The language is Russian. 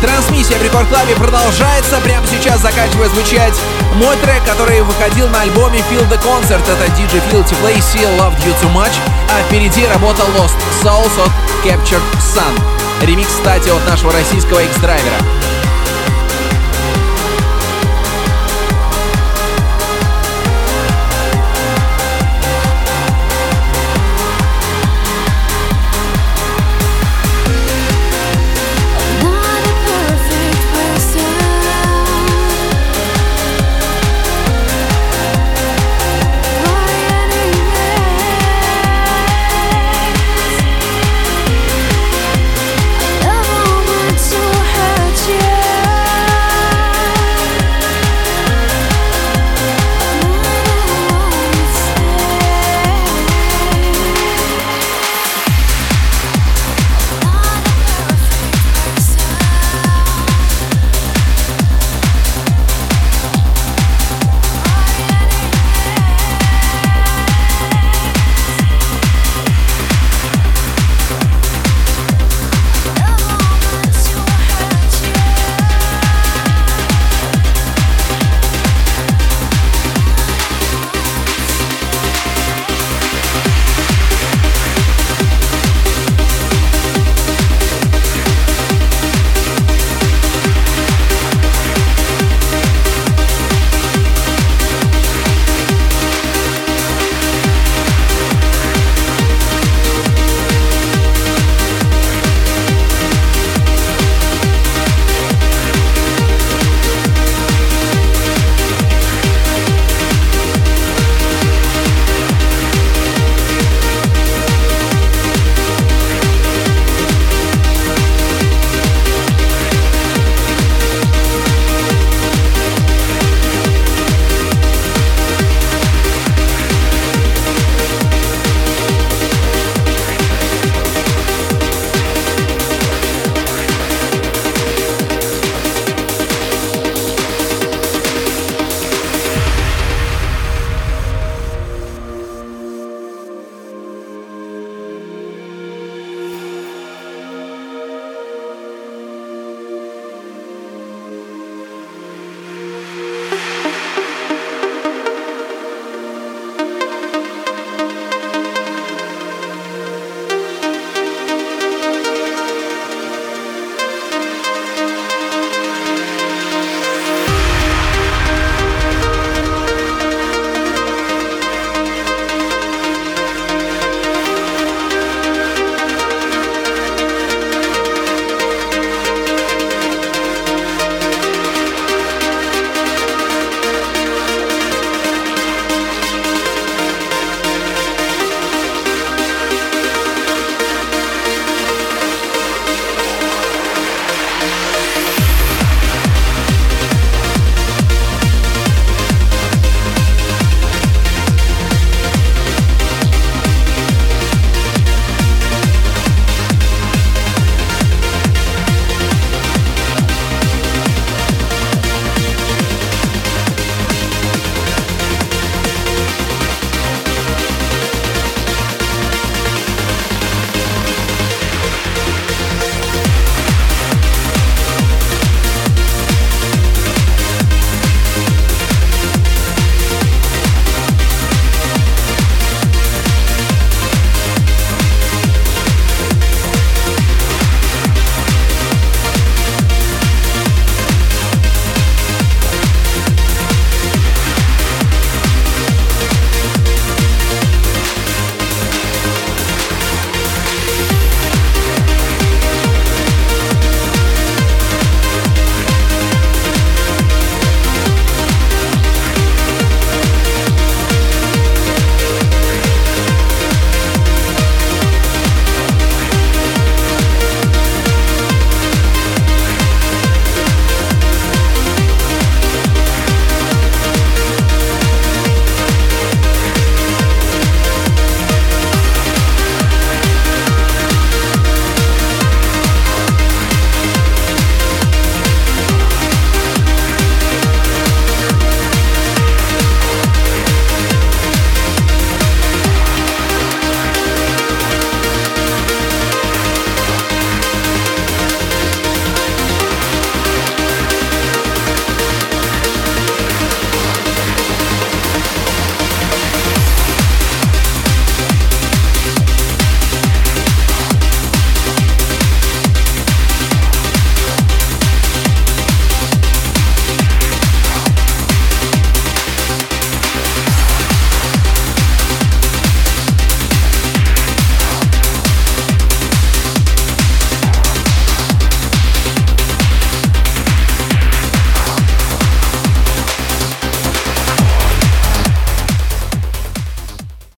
Трансмиссия в Рекорд Клабе продолжается. Прямо сейчас заканчивает звучать мой трек, который выходил на альбоме Feel the Concert. Это DJ Phil Play Seal Loved You Too Much. А впереди работа Lost Souls от Captured Sun. Ремикс, кстати, от нашего российского X-драйвера.